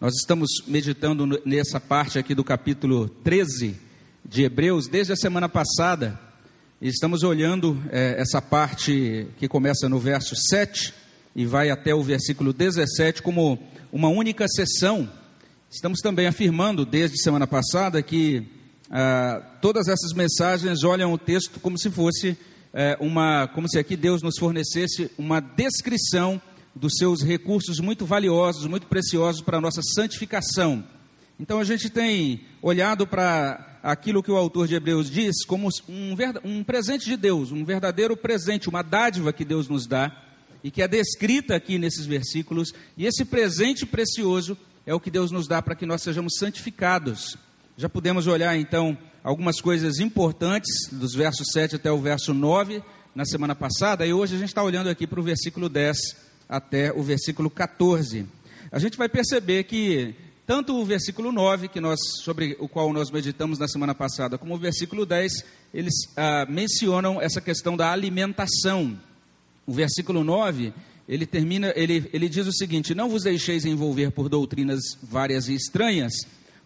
Nós estamos meditando nessa parte aqui do capítulo 13 de Hebreus desde a semana passada. E estamos olhando é, essa parte que começa no verso 7 e vai até o versículo 17 como uma única sessão. Estamos também afirmando desde semana passada que ah, todas essas mensagens olham o texto como se fosse é, uma, como se aqui Deus nos fornecesse uma descrição dos seus recursos muito valiosos, muito preciosos para a nossa santificação. Então a gente tem olhado para aquilo que o autor de Hebreus diz como um, um presente de Deus, um verdadeiro presente, uma dádiva que Deus nos dá e que é descrita aqui nesses versículos. E esse presente precioso é o que Deus nos dá para que nós sejamos santificados. Já pudemos olhar então algumas coisas importantes, dos versos 7 até o verso 9, na semana passada, e hoje a gente está olhando aqui para o versículo 10 até o versículo 14. A gente vai perceber que tanto o versículo 9, que nós, sobre o qual nós meditamos na semana passada, como o versículo 10, eles ah, mencionam essa questão da alimentação. O versículo 9, ele termina, ele, ele diz o seguinte: Não vos deixeis envolver por doutrinas várias e estranhas,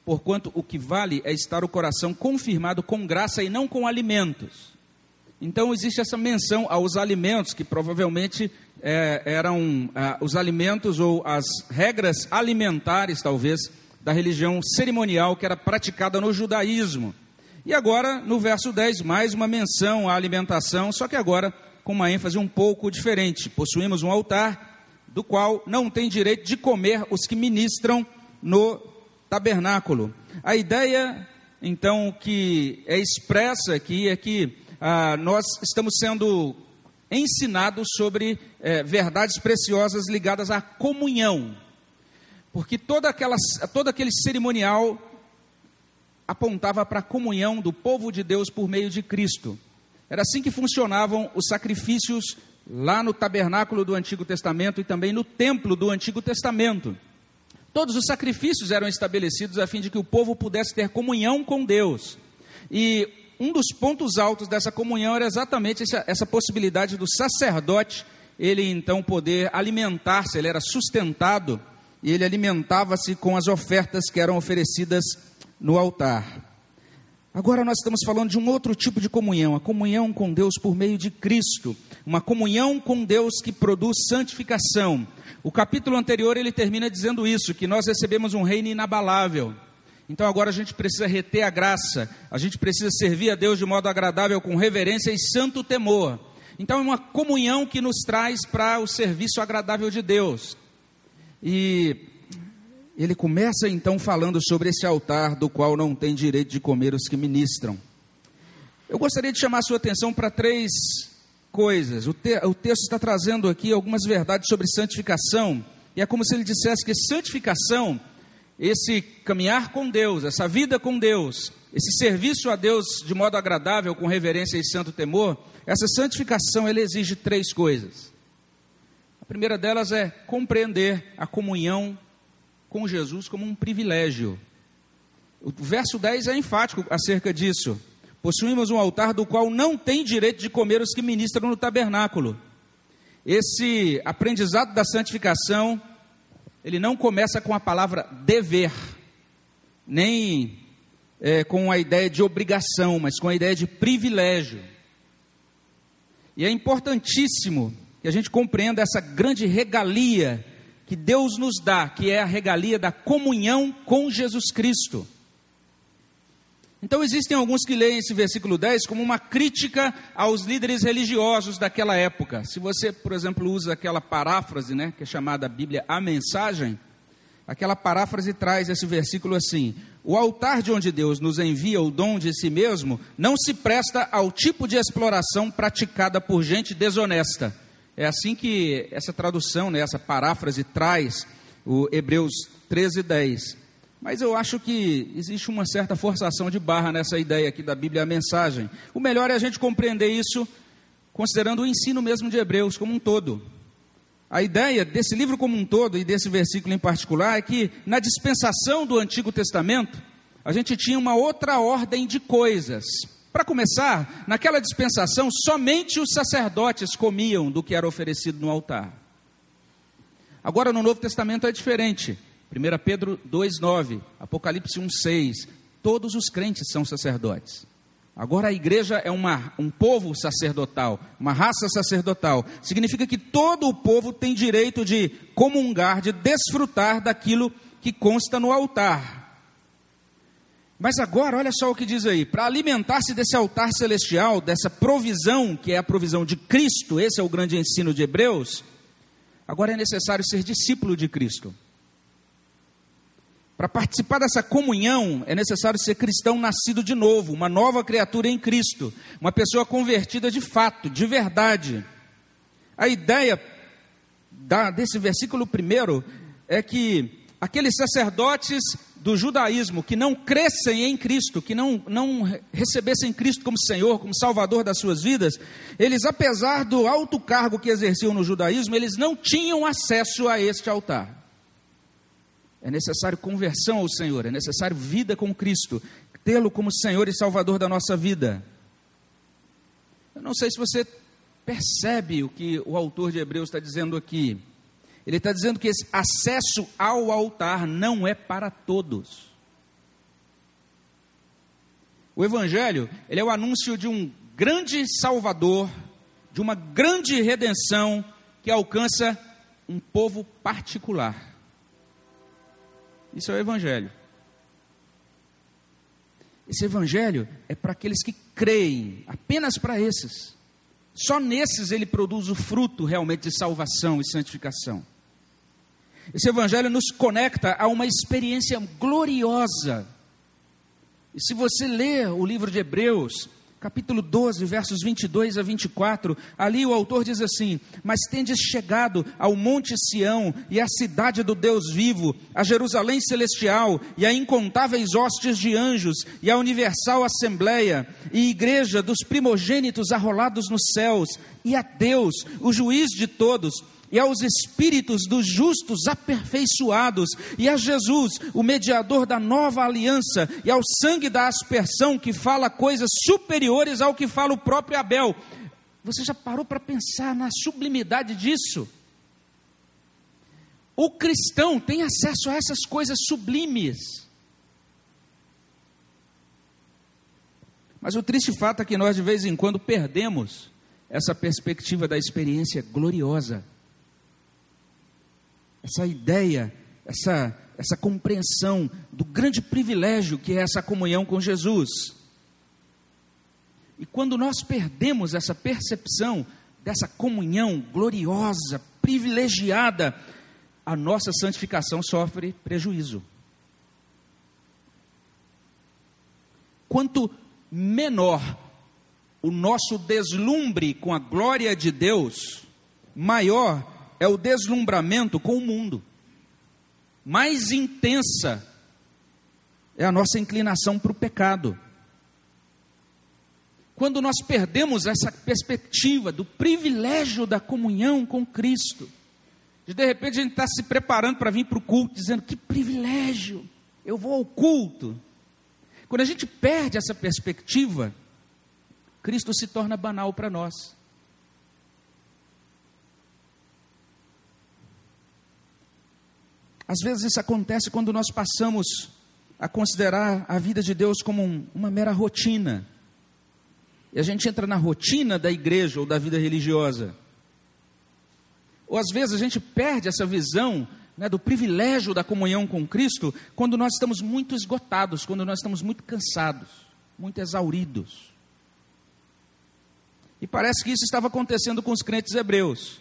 porquanto o que vale é estar o coração confirmado com graça e não com alimentos. Então existe essa menção aos alimentos, que provavelmente é, eram ah, os alimentos ou as regras alimentares, talvez, da religião cerimonial que era praticada no judaísmo. E agora, no verso 10, mais uma menção à alimentação, só que agora com uma ênfase um pouco diferente. Possuímos um altar do qual não tem direito de comer os que ministram no tabernáculo. A ideia, então, que é expressa aqui é que ah, nós estamos sendo ensinados sobre eh, verdades preciosas ligadas à comunhão, porque toda aquela, todo aquele cerimonial apontava para a comunhão do povo de Deus por meio de Cristo. Era assim que funcionavam os sacrifícios lá no tabernáculo do Antigo Testamento e também no templo do Antigo Testamento. Todos os sacrifícios eram estabelecidos a fim de que o povo pudesse ter comunhão com Deus. E um dos pontos altos dessa comunhão era exatamente essa, essa possibilidade do sacerdote, ele então poder alimentar-se, ele era sustentado e ele alimentava-se com as ofertas que eram oferecidas no altar. Agora nós estamos falando de um outro tipo de comunhão, a comunhão com Deus por meio de Cristo, uma comunhão com Deus que produz santificação. O capítulo anterior ele termina dizendo isso, que nós recebemos um reino inabalável. Então agora a gente precisa reter a graça, a gente precisa servir a Deus de modo agradável, com reverência e santo temor. Então é uma comunhão que nos traz para o serviço agradável de Deus. E ele começa então falando sobre esse altar do qual não tem direito de comer os que ministram. Eu gostaria de chamar a sua atenção para três coisas. O, te, o texto está trazendo aqui algumas verdades sobre santificação, e é como se ele dissesse que santificação, esse caminhar com Deus, essa vida com Deus, esse serviço a Deus de modo agradável, com reverência e santo temor, essa santificação ele exige três coisas. A primeira delas é compreender a comunhão com Jesus como um privilégio. O verso 10 é enfático acerca disso. Possuímos um altar do qual não tem direito de comer os que ministram no tabernáculo. Esse aprendizado da santificação, ele não começa com a palavra dever, nem é, com a ideia de obrigação, mas com a ideia de privilégio. E é importantíssimo que a gente compreenda essa grande regalia que Deus nos dá, que é a regalia da comunhão com Jesus Cristo. Então existem alguns que leem esse versículo 10 como uma crítica aos líderes religiosos daquela época. Se você, por exemplo, usa aquela paráfrase, né, que é chamada Bíblia a mensagem, aquela paráfrase traz esse versículo assim: O altar de onde Deus nos envia o dom de si mesmo não se presta ao tipo de exploração praticada por gente desonesta. É assim que essa tradução, né, essa paráfrase traz o Hebreus 13, 10. Mas eu acho que existe uma certa forçação de barra nessa ideia aqui da Bíblia, a mensagem. O melhor é a gente compreender isso considerando o ensino mesmo de Hebreus como um todo. A ideia desse livro como um todo e desse versículo em particular é que na dispensação do Antigo Testamento, a gente tinha uma outra ordem de coisas. Para começar, naquela dispensação, somente os sacerdotes comiam do que era oferecido no altar. Agora, no Novo Testamento é diferente. 1 Pedro 2,9, Apocalipse 1,6. Todos os crentes são sacerdotes. Agora a igreja é uma, um povo sacerdotal, uma raça sacerdotal. Significa que todo o povo tem direito de comungar, de desfrutar daquilo que consta no altar. Mas agora, olha só o que diz aí: para alimentar-se desse altar celestial, dessa provisão, que é a provisão de Cristo, esse é o grande ensino de Hebreus, agora é necessário ser discípulo de Cristo. Para participar dessa comunhão, é necessário ser cristão nascido de novo, uma nova criatura em Cristo, uma pessoa convertida de fato, de verdade. A ideia da, desse versículo primeiro é que aqueles sacerdotes do judaísmo que não crescem em Cristo, que não, não recebessem Cristo como Senhor, como Salvador das suas vidas, eles, apesar do alto cargo que exerciam no judaísmo, eles não tinham acesso a este altar. É necessário conversão ao Senhor, é necessário vida com Cristo, tê-lo como Senhor e Salvador da nossa vida. Eu não sei se você percebe o que o autor de Hebreus está dizendo aqui. Ele está dizendo que esse acesso ao altar não é para todos. O Evangelho, ele é o anúncio de um grande Salvador, de uma grande redenção que alcança um povo particular. Isso é o Evangelho. Esse Evangelho é para aqueles que creem, apenas para esses. Só nesses ele produz o fruto realmente de salvação e santificação. Esse Evangelho nos conecta a uma experiência gloriosa. E se você ler o livro de Hebreus, capítulo 12, versos 22 a 24, ali o autor diz assim: Mas tendes chegado ao Monte Sião e à cidade do Deus vivo, a Jerusalém celestial e a incontáveis hostes de anjos e a universal assembleia e igreja dos primogênitos arrolados nos céus e a Deus, o juiz de todos e aos espíritos dos justos aperfeiçoados, e a Jesus, o mediador da nova aliança, e ao sangue da aspersão que fala coisas superiores ao que fala o próprio Abel. Você já parou para pensar na sublimidade disso? O cristão tem acesso a essas coisas sublimes. Mas o triste fato é que nós de vez em quando perdemos essa perspectiva da experiência gloriosa essa ideia, essa, essa compreensão do grande privilégio que é essa comunhão com Jesus. E quando nós perdemos essa percepção dessa comunhão gloriosa, privilegiada, a nossa santificação sofre prejuízo. Quanto menor o nosso deslumbre com a glória de Deus, maior é o deslumbramento com o mundo. Mais intensa é a nossa inclinação para o pecado. Quando nós perdemos essa perspectiva do privilégio da comunhão com Cristo, de repente a gente está se preparando para vir para o culto, dizendo: que privilégio, eu vou ao culto. Quando a gente perde essa perspectiva, Cristo se torna banal para nós. Às vezes isso acontece quando nós passamos a considerar a vida de Deus como um, uma mera rotina. E a gente entra na rotina da igreja ou da vida religiosa. Ou às vezes a gente perde essa visão né, do privilégio da comunhão com Cristo quando nós estamos muito esgotados, quando nós estamos muito cansados, muito exauridos. E parece que isso estava acontecendo com os crentes hebreus.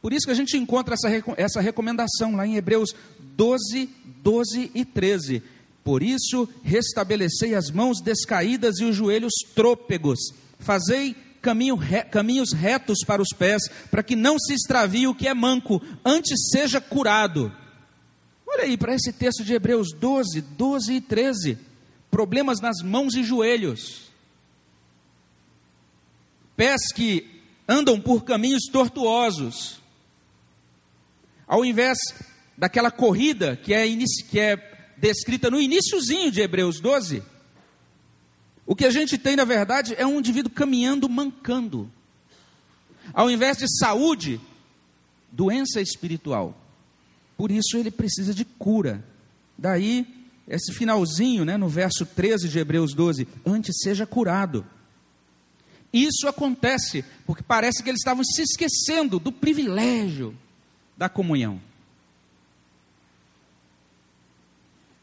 Por isso que a gente encontra essa, essa recomendação lá em Hebreus 12, 12 e 13. Por isso, restabelecei as mãos descaídas e os joelhos trôpegos. Fazei caminho re, caminhos retos para os pés, para que não se extravie o que é manco, antes seja curado. Olha aí para esse texto de Hebreus 12, 12 e 13. Problemas nas mãos e joelhos. Pés que andam por caminhos tortuosos ao invés daquela corrida que é, que é descrita no iníciozinho de Hebreus 12, o que a gente tem, na verdade, é um indivíduo caminhando mancando. Ao invés de saúde, doença espiritual. Por isso ele precisa de cura. daí esse finalzinho, né, no verso 13 de Hebreus 12: antes seja curado. Isso acontece porque parece que eles estavam se esquecendo do privilégio da comunhão.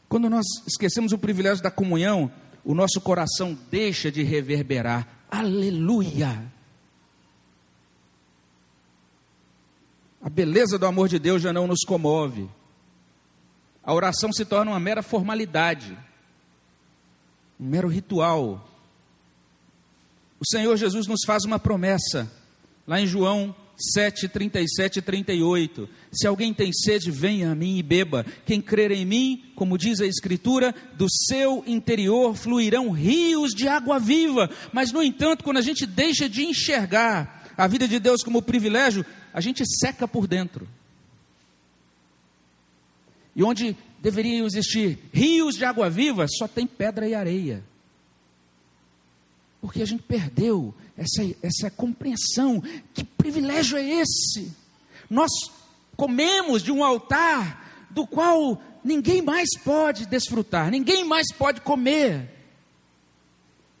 Quando nós esquecemos o privilégio da comunhão, o nosso coração deixa de reverberar. Aleluia! A beleza do amor de Deus já não nos comove. A oração se torna uma mera formalidade, um mero ritual. O Senhor Jesus nos faz uma promessa, lá em João 7, 37 e 38. Se alguém tem sede, venha a mim e beba. Quem crer em mim, como diz a Escritura, do seu interior fluirão rios de água viva. Mas, no entanto, quando a gente deixa de enxergar a vida de Deus como privilégio, a gente seca por dentro. E onde deveriam existir rios de água viva, só tem pedra e areia. Porque a gente perdeu essa, essa compreensão. Que privilégio é esse? Nós comemos de um altar do qual ninguém mais pode desfrutar, ninguém mais pode comer.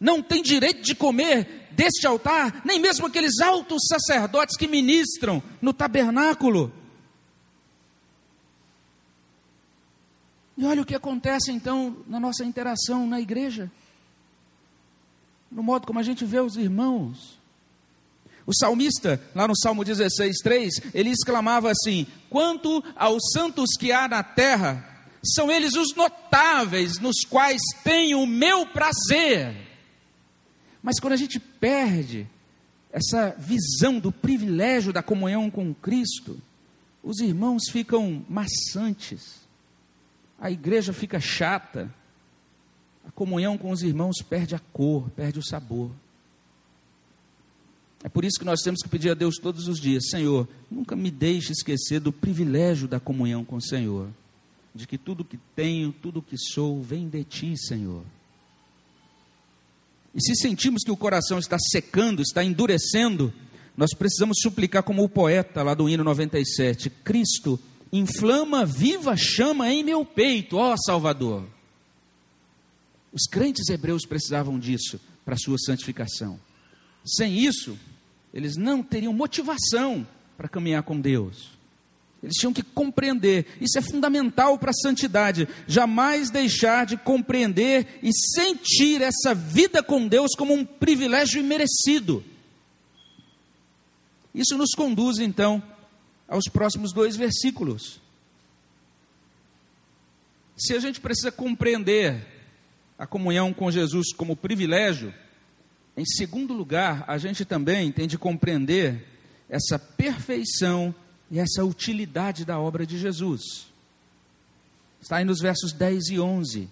Não tem direito de comer deste altar, nem mesmo aqueles altos sacerdotes que ministram no tabernáculo. E olha o que acontece então na nossa interação na igreja no modo como a gente vê os irmãos. O salmista, lá no Salmo 16, 3, ele exclamava assim: Quanto aos santos que há na terra, são eles os notáveis, nos quais tenho o meu prazer. Mas quando a gente perde essa visão do privilégio da comunhão com Cristo, os irmãos ficam maçantes, a igreja fica chata, a comunhão com os irmãos perde a cor, perde o sabor. É por isso que nós temos que pedir a Deus todos os dias: Senhor, nunca me deixe esquecer do privilégio da comunhão com o Senhor, de que tudo que tenho, tudo que sou, vem de Ti, Senhor. E se sentimos que o coração está secando, está endurecendo, nós precisamos suplicar, como o poeta lá do hino 97, Cristo, inflama viva chama em meu peito, ó Salvador. Os crentes hebreus precisavam disso para a sua santificação. Sem isso, eles não teriam motivação para caminhar com Deus. Eles tinham que compreender, isso é fundamental para a santidade, jamais deixar de compreender e sentir essa vida com Deus como um privilégio imerecido. Isso nos conduz então aos próximos dois versículos. Se a gente precisa compreender a comunhão com Jesus como privilégio, em segundo lugar, a gente também tem de compreender essa perfeição e essa utilidade da obra de Jesus. Está aí nos versos 10 e 11.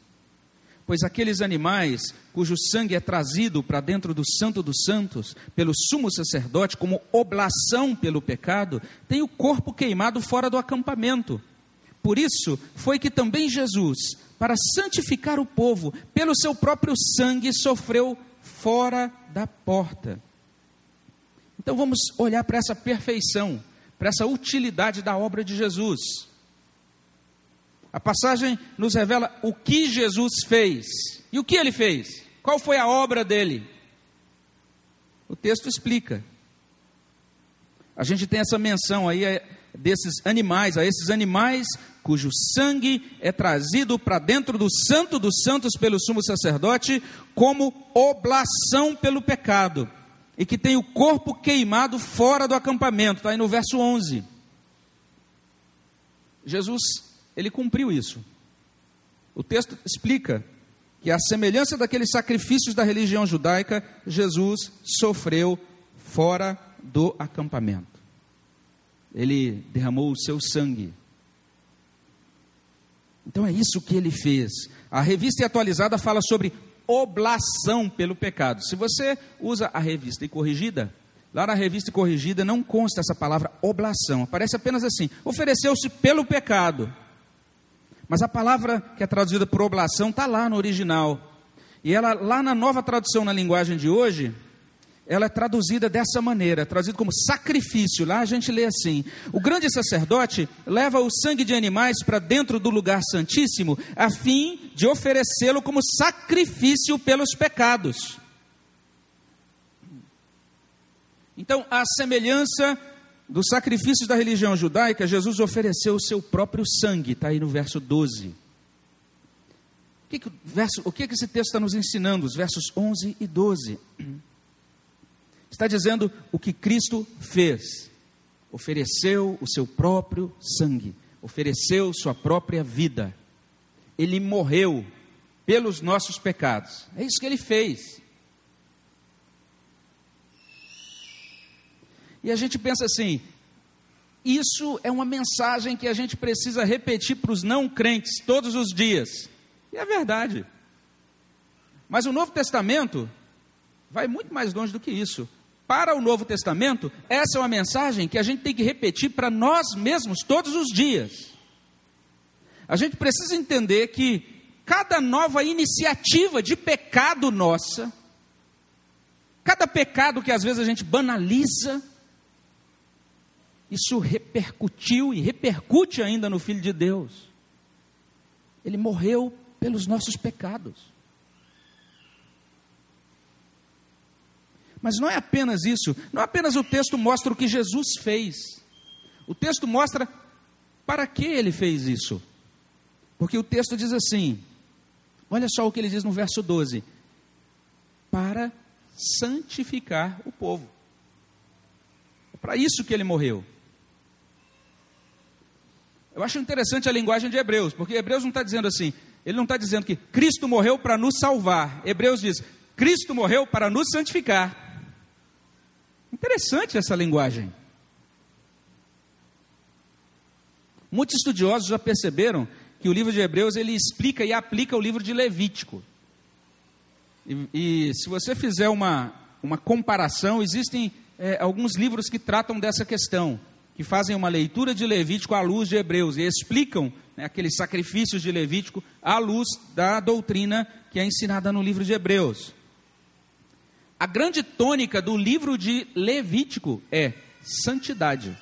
Pois aqueles animais cujo sangue é trazido para dentro do Santo dos Santos pelo sumo sacerdote como oblação pelo pecado, têm o corpo queimado fora do acampamento. Por isso foi que também Jesus, para santificar o povo, pelo seu próprio sangue, sofreu fora da porta. Então vamos olhar para essa perfeição, para essa utilidade da obra de Jesus. A passagem nos revela o que Jesus fez. E o que ele fez? Qual foi a obra dele? O texto explica. A gente tem essa menção aí é, desses animais, a esses animais cujo sangue é trazido para dentro do santo dos santos pelo sumo sacerdote, como oblação pelo pecado, e que tem o corpo queimado fora do acampamento, está aí no verso 11. Jesus, ele cumpriu isso. O texto explica que, a semelhança daqueles sacrifícios da religião judaica, Jesus sofreu fora do acampamento. Ele derramou o seu sangue então é isso que ele fez. A revista atualizada fala sobre oblação pelo pecado. Se você usa a revista e corrigida, lá na revista e corrigida não consta essa palavra oblação. Aparece apenas assim: ofereceu-se pelo pecado. Mas a palavra que é traduzida por oblação está lá no original. E ela, lá na nova tradução na linguagem de hoje, ela é traduzida dessa maneira, traduzida como sacrifício. Lá a gente lê assim: o grande sacerdote leva o sangue de animais para dentro do lugar santíssimo, a fim de oferecê-lo como sacrifício pelos pecados. Então, a semelhança dos sacrifícios da religião judaica, Jesus ofereceu o seu próprio sangue, está aí no verso 12. O que, que, verso, o que, que esse texto está nos ensinando? Os versos 11 e 12. Está dizendo o que Cristo fez. Ofereceu o seu próprio sangue, ofereceu sua própria vida. Ele morreu pelos nossos pecados. É isso que ele fez. E a gente pensa assim: isso é uma mensagem que a gente precisa repetir para os não crentes todos os dias. E é verdade. Mas o Novo Testamento vai muito mais longe do que isso. Para o Novo Testamento, essa é uma mensagem que a gente tem que repetir para nós mesmos todos os dias. A gente precisa entender que cada nova iniciativa de pecado nossa, cada pecado que às vezes a gente banaliza, isso repercutiu e repercute ainda no Filho de Deus. Ele morreu pelos nossos pecados. Mas não é apenas isso, não apenas o texto mostra o que Jesus fez. O texto mostra para que ele fez isso. Porque o texto diz assim: olha só o que ele diz no verso 12: para santificar o povo. É para isso que ele morreu. Eu acho interessante a linguagem de Hebreus, porque Hebreus não está dizendo assim, ele não está dizendo que Cristo morreu para nos salvar. Hebreus diz: Cristo morreu para nos santificar. Interessante essa linguagem. Muitos estudiosos já perceberam que o livro de Hebreus ele explica e aplica o livro de Levítico. E, e se você fizer uma, uma comparação, existem é, alguns livros que tratam dessa questão, que fazem uma leitura de Levítico à luz de Hebreus e explicam né, aqueles sacrifícios de Levítico à luz da doutrina que é ensinada no livro de Hebreus. A grande tônica do livro de Levítico é santidade.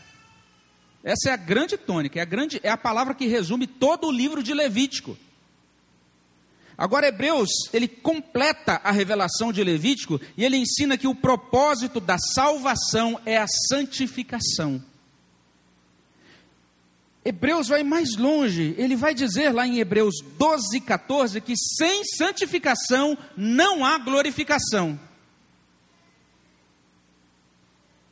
Essa é a grande tônica, é a, grande, é a palavra que resume todo o livro de Levítico. Agora, Hebreus, ele completa a revelação de Levítico e ele ensina que o propósito da salvação é a santificação. Hebreus vai mais longe, ele vai dizer lá em Hebreus 12, 14 que sem santificação não há glorificação.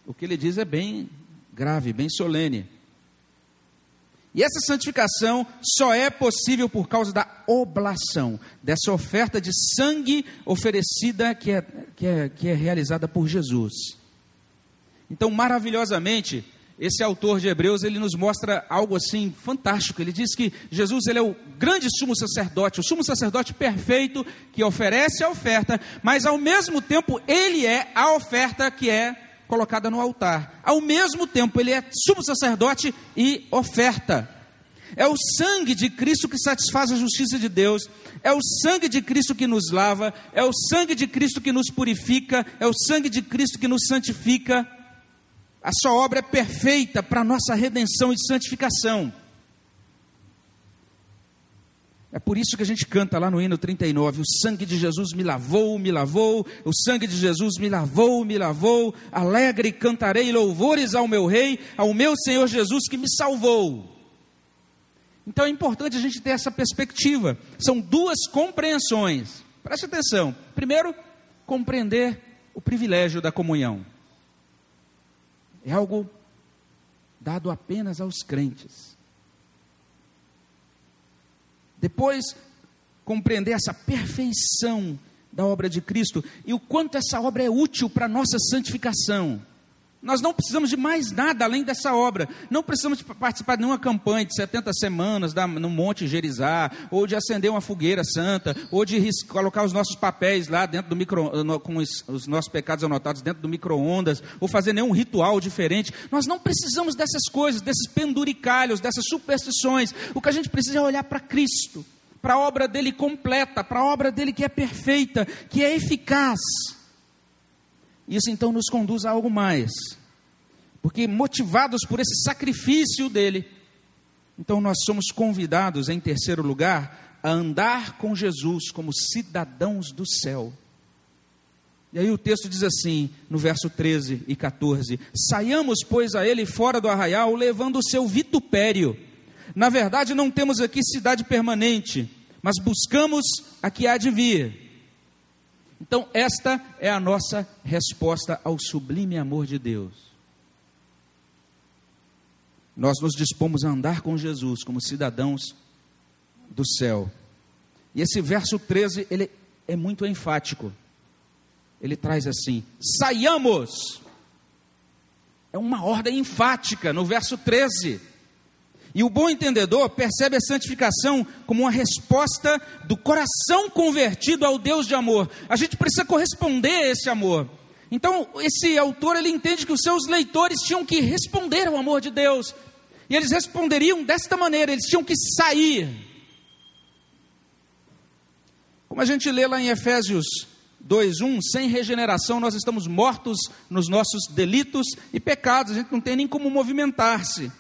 O que ele diz é bem grave, bem solene. E essa santificação só é possível por causa da oblação, dessa oferta de sangue oferecida que é, que é, que é realizada por Jesus. Então, maravilhosamente, esse autor de Hebreus, ele nos mostra algo assim fantástico. Ele diz que Jesus ele é o grande sumo sacerdote, o sumo sacerdote perfeito que oferece a oferta, mas ao mesmo tempo ele é a oferta que é colocada no altar. Ao mesmo tempo, ele é sumo sacerdote e oferta. É o sangue de Cristo que satisfaz a justiça de Deus, é o sangue de Cristo que nos lava, é o sangue de Cristo que nos purifica, é o sangue de Cristo que nos santifica. A sua obra é perfeita para a nossa redenção e santificação. É por isso que a gente canta lá no hino 39: O sangue de Jesus me lavou, me lavou, o sangue de Jesus me lavou, me lavou. Alegre cantarei louvores ao meu Rei, ao meu Senhor Jesus que me salvou. Então é importante a gente ter essa perspectiva. São duas compreensões. Preste atenção. Primeiro, compreender o privilégio da comunhão. É algo dado apenas aos crentes. Depois, compreender essa perfeição da obra de Cristo e o quanto essa obra é útil para a nossa santificação. Nós não precisamos de mais nada além dessa obra. Não precisamos de participar de nenhuma campanha de 70 semanas da, no Monte Gerizá, ou de acender uma fogueira santa, ou de colocar os nossos papéis lá dentro do micro, no, com os, os nossos pecados anotados dentro do micro-ondas, ou fazer nenhum ritual diferente. Nós não precisamos dessas coisas, desses penduricalhos, dessas superstições. O que a gente precisa é olhar para Cristo, para a obra dele completa, para a obra dele que é perfeita, que é eficaz Isso então nos conduz a algo mais. Porque motivados por esse sacrifício dele, então nós somos convidados, em terceiro lugar, a andar com Jesus como cidadãos do céu. E aí o texto diz assim, no verso 13 e 14: Saiamos, pois, a ele fora do arraial, levando o seu vitupério. Na verdade, não temos aqui cidade permanente, mas buscamos a que há de vir. Então, esta é a nossa resposta ao sublime amor de Deus. Nós nos dispomos a andar com Jesus como cidadãos do céu. E esse verso 13, ele é muito enfático. Ele traz assim: saiamos. É uma ordem enfática no verso 13. E o bom entendedor percebe a santificação como uma resposta do coração convertido ao Deus de amor. A gente precisa corresponder a esse amor. Então, esse autor ele entende que os seus leitores tinham que responder ao amor de Deus. E eles responderiam desta maneira, eles tinham que sair. Como a gente lê lá em Efésios 2:1, sem regeneração nós estamos mortos nos nossos delitos e pecados, a gente não tem nem como movimentar-se.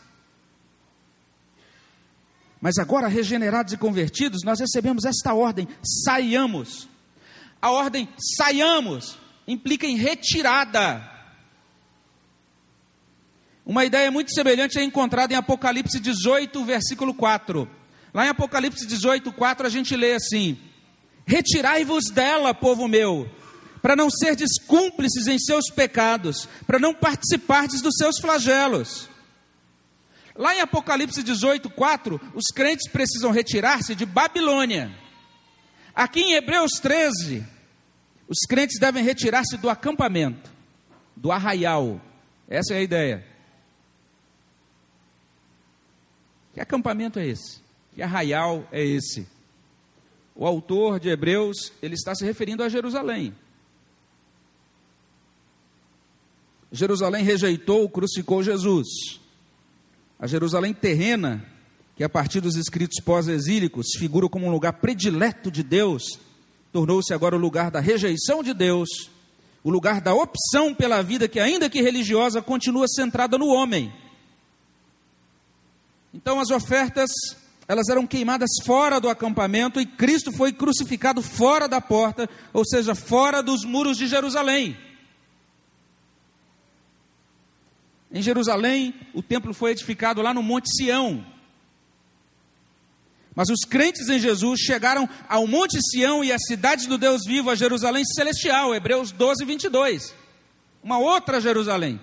Mas agora, regenerados e convertidos, nós recebemos esta ordem: saiamos. A ordem saiamos implica em retirada. Uma ideia muito semelhante é encontrada em Apocalipse 18, versículo 4. Lá em Apocalipse 18, 4, a gente lê assim: Retirai-vos dela, povo meu, para não serdes cúmplices em seus pecados, para não participardes dos seus flagelos. Lá em Apocalipse 18, 4, os crentes precisam retirar-se de Babilônia. Aqui em Hebreus 13, os crentes devem retirar-se do acampamento, do arraial. Essa é a ideia. Que acampamento é esse? Que arraial é esse? O autor de Hebreus, ele está se referindo a Jerusalém. Jerusalém rejeitou, crucificou Jesus. A Jerusalém terrena, que a partir dos escritos pós-exílicos figura como um lugar predileto de Deus, tornou-se agora o lugar da rejeição de Deus, o lugar da opção pela vida que, ainda que religiosa, continua centrada no homem. Então as ofertas, elas eram queimadas fora do acampamento e Cristo foi crucificado fora da porta, ou seja, fora dos muros de Jerusalém. Em Jerusalém, o templo foi edificado lá no Monte Sião. Mas os crentes em Jesus chegaram ao Monte Sião e à cidade do Deus vivo, a Jerusalém celestial, Hebreus 12, 22. Uma outra Jerusalém.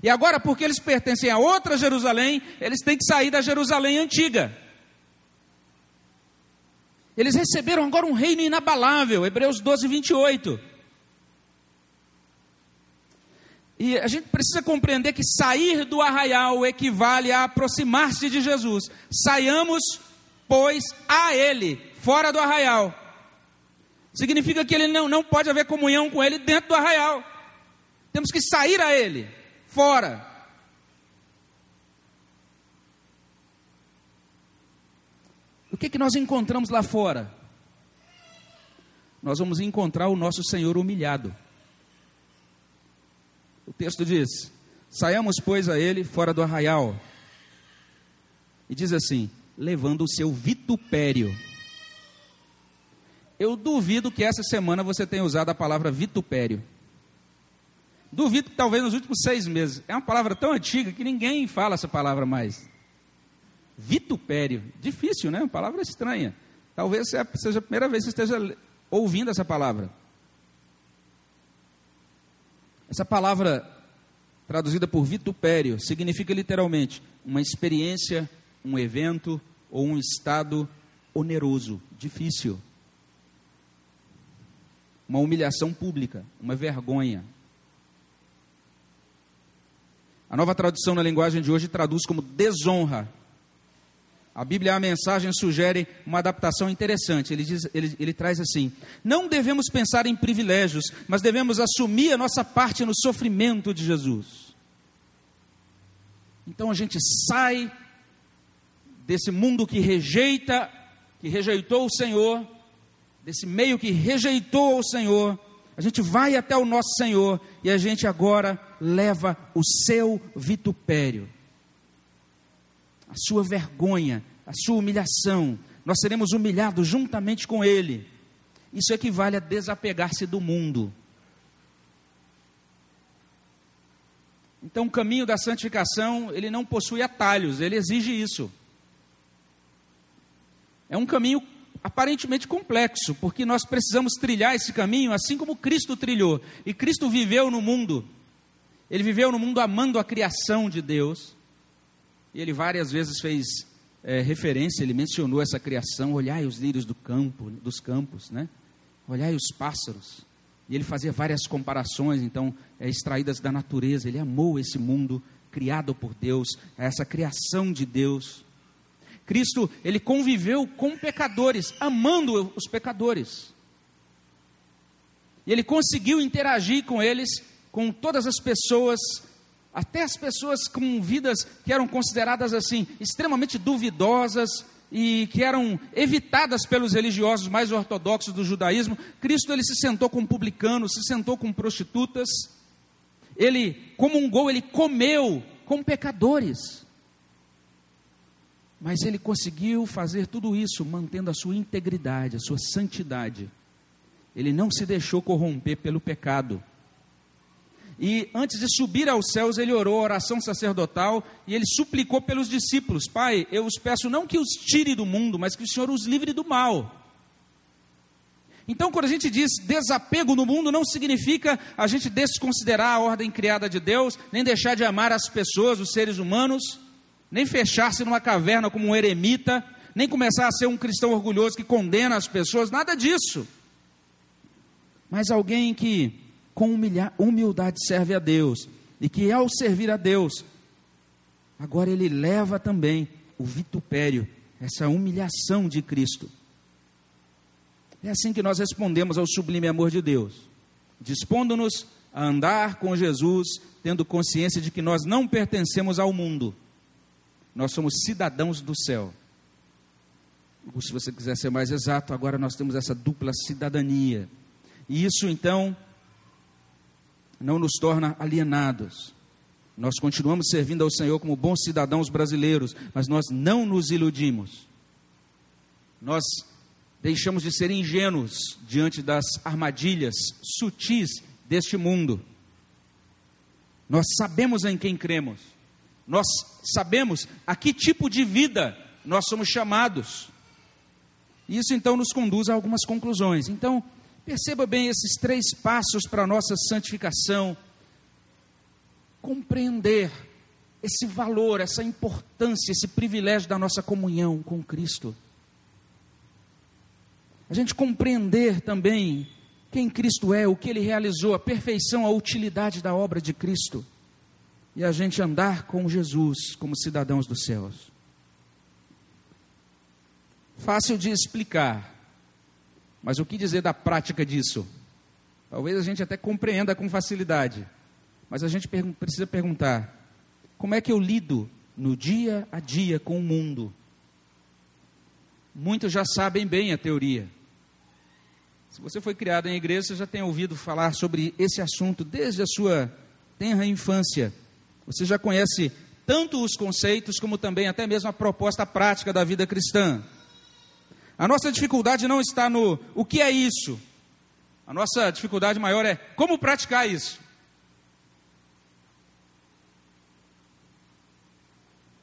E agora, porque eles pertencem a outra Jerusalém, eles têm que sair da Jerusalém antiga. Eles receberam agora um reino inabalável, Hebreus 12, 28. E a gente precisa compreender que sair do arraial equivale a aproximar-se de Jesus. Saiamos, pois, a Ele, fora do arraial. Significa que ele não, não pode haver comunhão com Ele dentro do arraial. Temos que sair a Ele, fora. O que, que nós encontramos lá fora? Nós vamos encontrar o nosso Senhor humilhado. O texto diz: Saiamos, pois, a ele fora do arraial. E diz assim: levando o seu vitupério. Eu duvido que essa semana você tenha usado a palavra vitupério. Duvido que talvez nos últimos seis meses. É uma palavra tão antiga que ninguém fala essa palavra mais. Vitupério. Difícil, né? Uma palavra estranha. Talvez seja a primeira vez que você esteja ouvindo essa palavra. Essa palavra, traduzida por vitupério, significa literalmente uma experiência, um evento ou um estado oneroso, difícil. Uma humilhação pública, uma vergonha. A nova tradução na linguagem de hoje traduz como desonra, a Bíblia, a mensagem, sugere uma adaptação interessante. Ele, diz, ele, ele traz assim: Não devemos pensar em privilégios, mas devemos assumir a nossa parte no sofrimento de Jesus. Então a gente sai desse mundo que rejeita, que rejeitou o Senhor, desse meio que rejeitou o Senhor, a gente vai até o nosso Senhor e a gente agora leva o seu vitupério, a sua vergonha, a sua humilhação. Nós seremos humilhados juntamente com Ele. Isso equivale a desapegar-se do mundo. Então, o caminho da santificação, ele não possui atalhos, ele exige isso. É um caminho aparentemente complexo, porque nós precisamos trilhar esse caminho assim como Cristo trilhou. E Cristo viveu no mundo. Ele viveu no mundo amando a criação de Deus. E ele várias vezes fez é, referência, ele mencionou essa criação, olhai os lírios do campo, dos campos, né? Olhai os pássaros. E ele fazia várias comparações, então, é, extraídas da natureza. Ele amou esse mundo criado por Deus, essa criação de Deus. Cristo, ele conviveu com pecadores, amando os pecadores. E ele conseguiu interagir com eles, com todas as pessoas, até as pessoas com vidas que eram consideradas assim, extremamente duvidosas e que eram evitadas pelos religiosos mais ortodoxos do judaísmo. Cristo, ele se sentou com publicanos, se sentou com prostitutas, ele comungou, ele comeu com pecadores. Mas ele conseguiu fazer tudo isso mantendo a sua integridade, a sua santidade. Ele não se deixou corromper pelo pecado. E antes de subir aos céus, ele orou a oração sacerdotal e ele suplicou pelos discípulos: Pai, eu os peço não que os tire do mundo, mas que o Senhor os livre do mal. Então, quando a gente diz desapego no mundo, não significa a gente desconsiderar a ordem criada de Deus, nem deixar de amar as pessoas, os seres humanos nem fechar-se numa caverna como um eremita, nem começar a ser um cristão orgulhoso que condena as pessoas, nada disso. Mas alguém que com humildade serve a Deus e que ao servir a Deus, agora ele leva também o vitupério, essa humilhação de Cristo. É assim que nós respondemos ao sublime amor de Deus, dispondo-nos a andar com Jesus, tendo consciência de que nós não pertencemos ao mundo nós somos cidadãos do céu. Se você quiser ser mais exato, agora nós temos essa dupla cidadania. E isso então não nos torna alienados. Nós continuamos servindo ao Senhor como bons cidadãos brasileiros, mas nós não nos iludimos. Nós deixamos de ser ingênuos diante das armadilhas sutis deste mundo. Nós sabemos em quem cremos nós sabemos a que tipo de vida nós somos chamados. Isso então nos conduz a algumas conclusões. Então, perceba bem esses três passos para a nossa santificação. Compreender esse valor, essa importância, esse privilégio da nossa comunhão com Cristo. A gente compreender também quem Cristo é, o que ele realizou, a perfeição, a utilidade da obra de Cristo e a gente andar com Jesus como cidadãos dos céus. Fácil de explicar, mas o que dizer da prática disso? Talvez a gente até compreenda com facilidade, mas a gente precisa perguntar: como é que eu lido no dia a dia com o mundo? Muitos já sabem bem a teoria. Se você foi criado em igreja, você já tem ouvido falar sobre esse assunto desde a sua tenra infância. Você já conhece tanto os conceitos como também até mesmo a proposta prática da vida cristã. A nossa dificuldade não está no o que é isso. A nossa dificuldade maior é como praticar isso.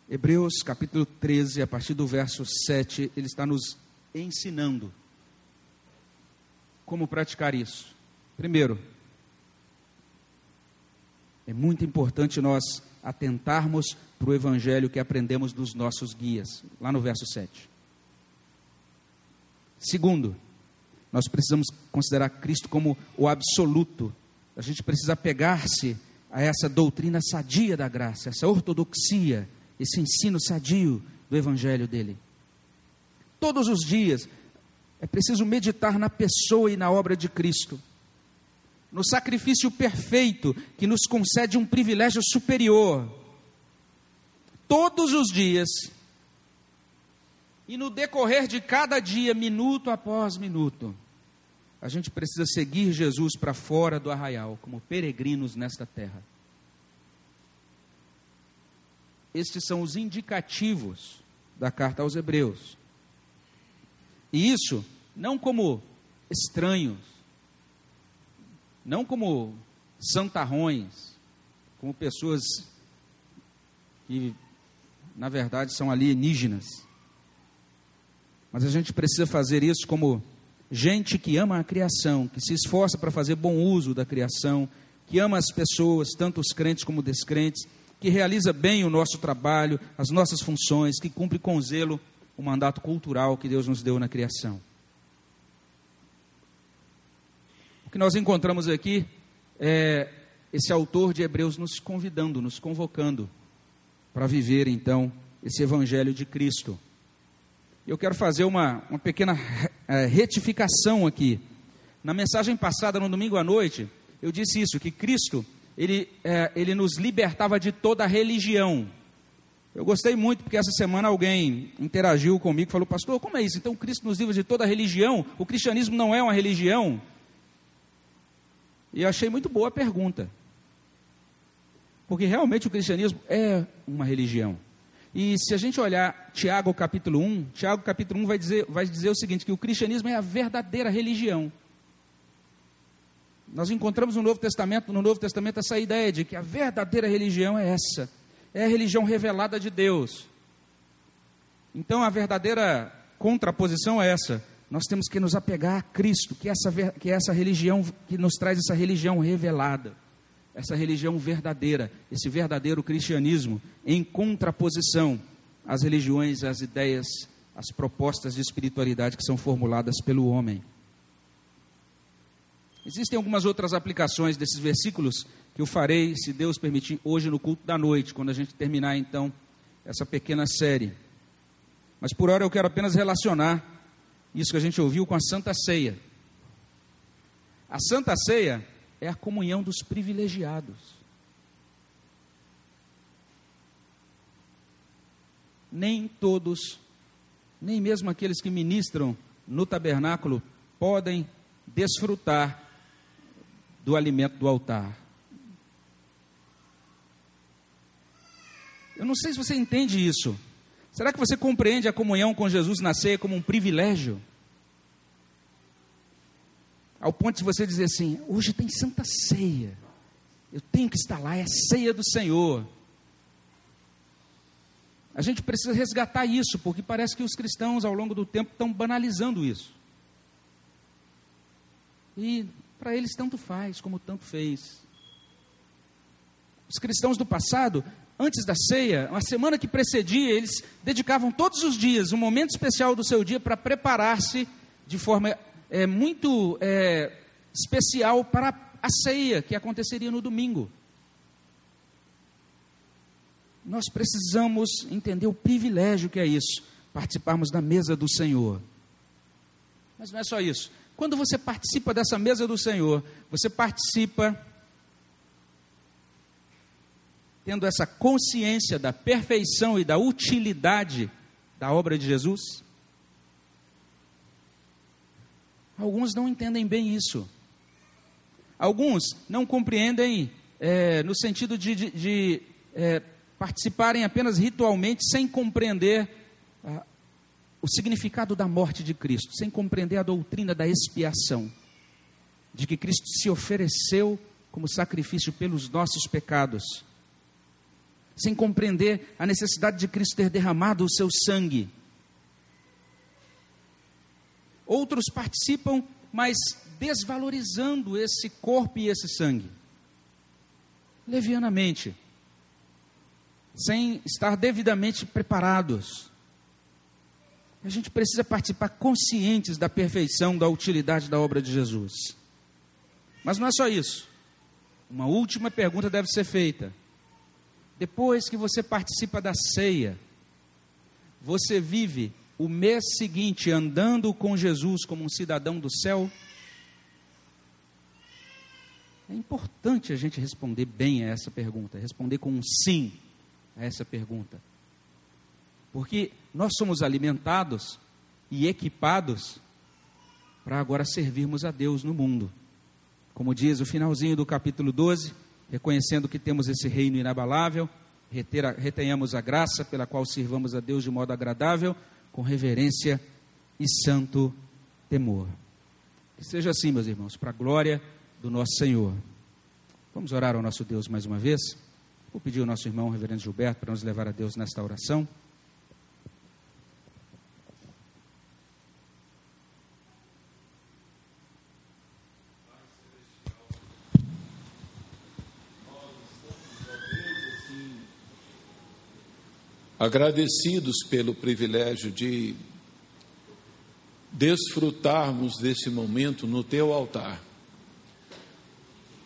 Hebreus capítulo 13, a partir do verso 7, ele está nos ensinando como praticar isso. Primeiro, é muito importante nós atentarmos para o evangelho que aprendemos dos nossos guias, lá no verso 7. Segundo, nós precisamos considerar Cristo como o absoluto. A gente precisa pegar-se a essa doutrina sadia da graça, essa ortodoxia, esse ensino sadio do evangelho dele. Todos os dias é preciso meditar na pessoa e na obra de Cristo no sacrifício perfeito que nos concede um privilégio superior. Todos os dias, e no decorrer de cada dia, minuto após minuto, a gente precisa seguir Jesus para fora do arraial, como peregrinos nesta terra. Estes são os indicativos da carta aos Hebreus. E isso não como estranhos, não como santarrões, como pessoas que, na verdade, são alienígenas. Mas a gente precisa fazer isso como gente que ama a criação, que se esforça para fazer bom uso da criação, que ama as pessoas, tanto os crentes como descrentes, que realiza bem o nosso trabalho, as nossas funções, que cumpre com zelo o mandato cultural que Deus nos deu na criação. O que nós encontramos aqui é esse autor de Hebreus nos convidando, nos convocando para viver então esse evangelho de Cristo. Eu quero fazer uma, uma pequena é, retificação aqui. Na mensagem passada, no domingo à noite, eu disse isso: que Cristo ele, é, ele nos libertava de toda religião. Eu gostei muito porque essa semana alguém interagiu comigo e falou, pastor, como é isso? Então Cristo nos livra de toda religião? O cristianismo não é uma religião? E eu achei muito boa a pergunta. Porque realmente o cristianismo é uma religião. E se a gente olhar Tiago capítulo 1, Tiago capítulo 1 vai dizer, vai dizer o seguinte, que o cristianismo é a verdadeira religião. Nós encontramos no Novo Testamento, no Novo Testamento essa ideia de que a verdadeira religião é essa, é a religião revelada de Deus. Então a verdadeira contraposição é essa. Nós temos que nos apegar a Cristo, que é essa, que é essa religião que nos traz essa religião revelada, essa religião verdadeira, esse verdadeiro cristianismo, em contraposição às religiões, às ideias, às propostas de espiritualidade que são formuladas pelo homem. Existem algumas outras aplicações desses versículos que eu farei, se Deus permitir, hoje no culto da noite, quando a gente terminar então essa pequena série. Mas por hora eu quero apenas relacionar isso que a gente ouviu com a Santa Ceia. A Santa Ceia é a comunhão dos privilegiados. Nem todos, nem mesmo aqueles que ministram no tabernáculo, podem desfrutar do alimento do altar. Eu não sei se você entende isso. Será que você compreende a comunhão com Jesus na ceia como um privilégio? Ao ponto de você dizer assim: hoje tem santa ceia, eu tenho que estar lá, é a ceia do Senhor. A gente precisa resgatar isso, porque parece que os cristãos ao longo do tempo estão banalizando isso. E para eles, tanto faz como tanto fez. Os cristãos do passado, antes da ceia, uma semana que precedia, eles dedicavam todos os dias um momento especial do seu dia para preparar-se de forma é, muito é, especial para a ceia que aconteceria no domingo. Nós precisamos entender o privilégio que é isso, participarmos da mesa do Senhor. Mas não é só isso. Quando você participa dessa mesa do Senhor, você participa tendo essa consciência da perfeição e da utilidade da obra de Jesus? Alguns não entendem bem isso. Alguns não compreendem é, no sentido de, de, de é, participarem apenas ritualmente, sem compreender o significado da morte de Cristo, sem compreender a doutrina da expiação, de que Cristo se ofereceu como sacrifício pelos nossos pecados, sem compreender a necessidade de Cristo ter derramado o seu sangue. Outros participam, mas desvalorizando esse corpo e esse sangue, levianamente, sem estar devidamente preparados. A gente precisa participar conscientes da perfeição, da utilidade da obra de Jesus. Mas não é só isso. Uma última pergunta deve ser feita. Depois que você participa da ceia, você vive o mês seguinte andando com Jesus como um cidadão do céu? É importante a gente responder bem a essa pergunta, responder com um sim a essa pergunta. Porque nós somos alimentados e equipados para agora servirmos a Deus no mundo. Como diz o finalzinho do capítulo 12, reconhecendo que temos esse reino inabalável, retenhamos a graça pela qual sirvamos a Deus de modo agradável, com reverência e santo temor. Que seja assim, meus irmãos, para a glória do nosso Senhor. Vamos orar ao nosso Deus mais uma vez? Vou pedir ao nosso irmão, reverendo Gilberto, para nos levar a Deus nesta oração. Agradecidos pelo privilégio de desfrutarmos desse momento no teu altar,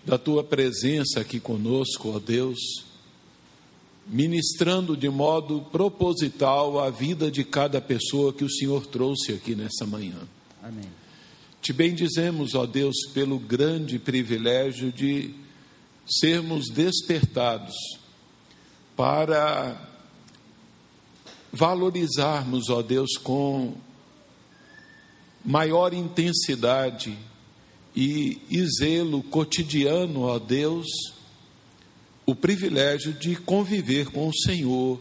da tua presença aqui conosco, ó Deus, ministrando de modo proposital a vida de cada pessoa que o Senhor trouxe aqui nessa manhã. Amém. Te bendizemos, ó Deus, pelo grande privilégio de sermos despertados para valorizarmos, ó Deus, com maior intensidade e, zelo cotidiano, ó Deus, o privilégio de conviver com o Senhor,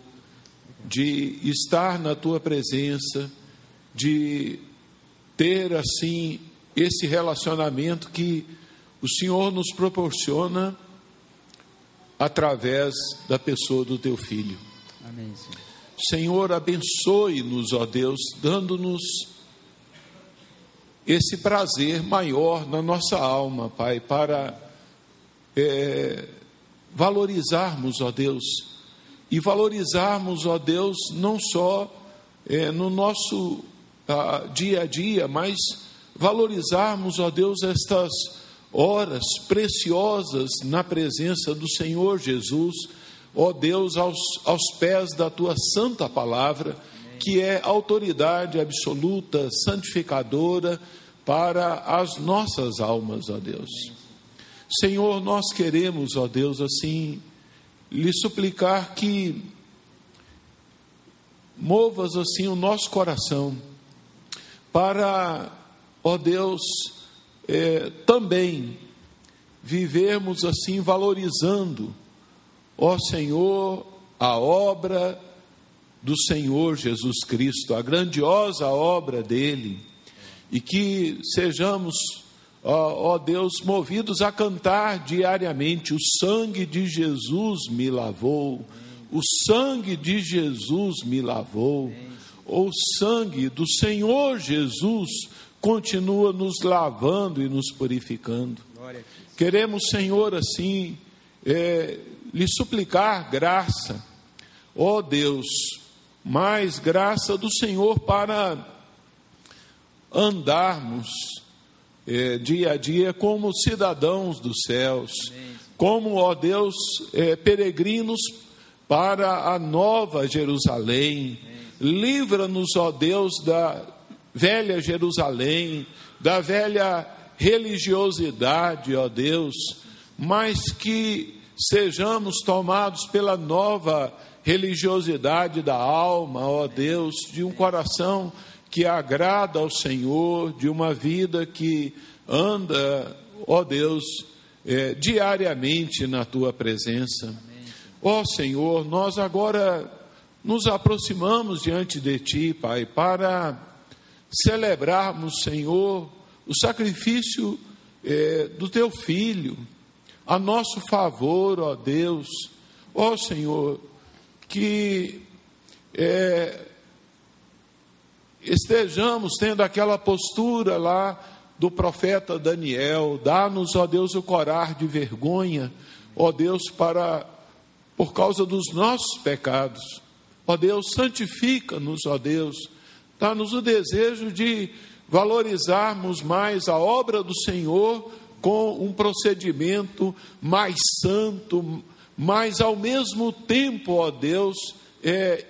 de estar na tua presença, de ter assim esse relacionamento que o Senhor nos proporciona através da pessoa do teu filho. Amém, Senhor. Senhor, abençoe-nos, ó Deus, dando-nos esse prazer maior na nossa alma, Pai, para é, valorizarmos, ó Deus, e valorizarmos, ó Deus, não só é, no nosso ah, dia a dia, mas valorizarmos, ó Deus, estas horas preciosas na presença do Senhor Jesus ó Deus, aos, aos pés da tua santa palavra, que é autoridade absoluta, santificadora para as nossas almas, ó Deus. Senhor, nós queremos, ó Deus, assim, lhe suplicar que movas assim o nosso coração para, ó Deus, é, também vivermos assim valorizando Ó Senhor, a obra do Senhor Jesus Cristo, a grandiosa obra dele, e que sejamos, ó, ó, Deus, movidos a cantar diariamente: o sangue de Jesus me lavou, o sangue de Jesus me lavou, o sangue do Senhor Jesus continua nos lavando e nos purificando. Queremos, Senhor, assim, é, lhe suplicar graça, ó oh Deus, mais graça do Senhor para andarmos é, dia a dia como cidadãos dos céus, como, ó Deus, é, peregrinos para a nova Jerusalém. Livra-nos, ó Deus, da velha Jerusalém, da velha religiosidade, ó Deus, mas que sejamos tomados pela nova religiosidade da alma, ó Deus, de um coração que agrada ao Senhor, de uma vida que anda, ó Deus, é, diariamente na tua presença. Ó Senhor, nós agora nos aproximamos diante de Ti, Pai, para celebrarmos, Senhor, o sacrifício é, do Teu Filho a nosso favor, ó Deus, ó Senhor, que é, estejamos tendo aquela postura lá do profeta Daniel, dá-nos, ó Deus, o corar de vergonha, ó Deus, para por causa dos nossos pecados. Ó Deus, santifica-nos, ó Deus, dá-nos o desejo de valorizarmos mais a obra do Senhor com um procedimento mais santo, mas ao mesmo tempo, ó Deus, é,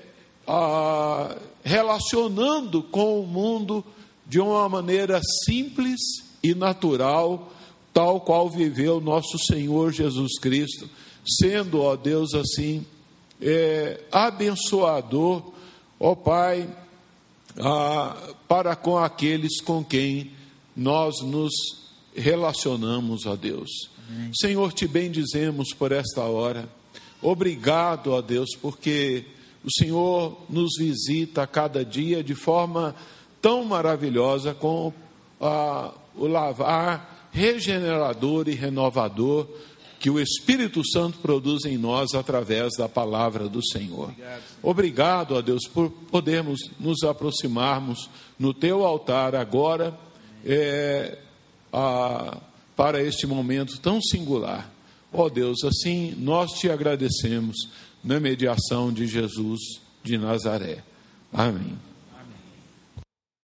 a, relacionando com o mundo de uma maneira simples e natural, tal qual viveu nosso Senhor Jesus Cristo, sendo, ó Deus, assim, é, abençoador, ó Pai, a, para com aqueles com quem nós nos relacionamos a Deus. Amém. Senhor, te bendizemos por esta hora. Obrigado a Deus, porque o Senhor nos visita a cada dia de forma tão maravilhosa com o lavar regenerador e renovador que o Espírito Santo produz em nós através da palavra do Senhor. Obrigado, Obrigado a Deus por podermos nos aproximarmos no teu altar agora é, a, para este momento tão singular. Ó oh Deus, assim nós te agradecemos na mediação de Jesus de Nazaré. Amém.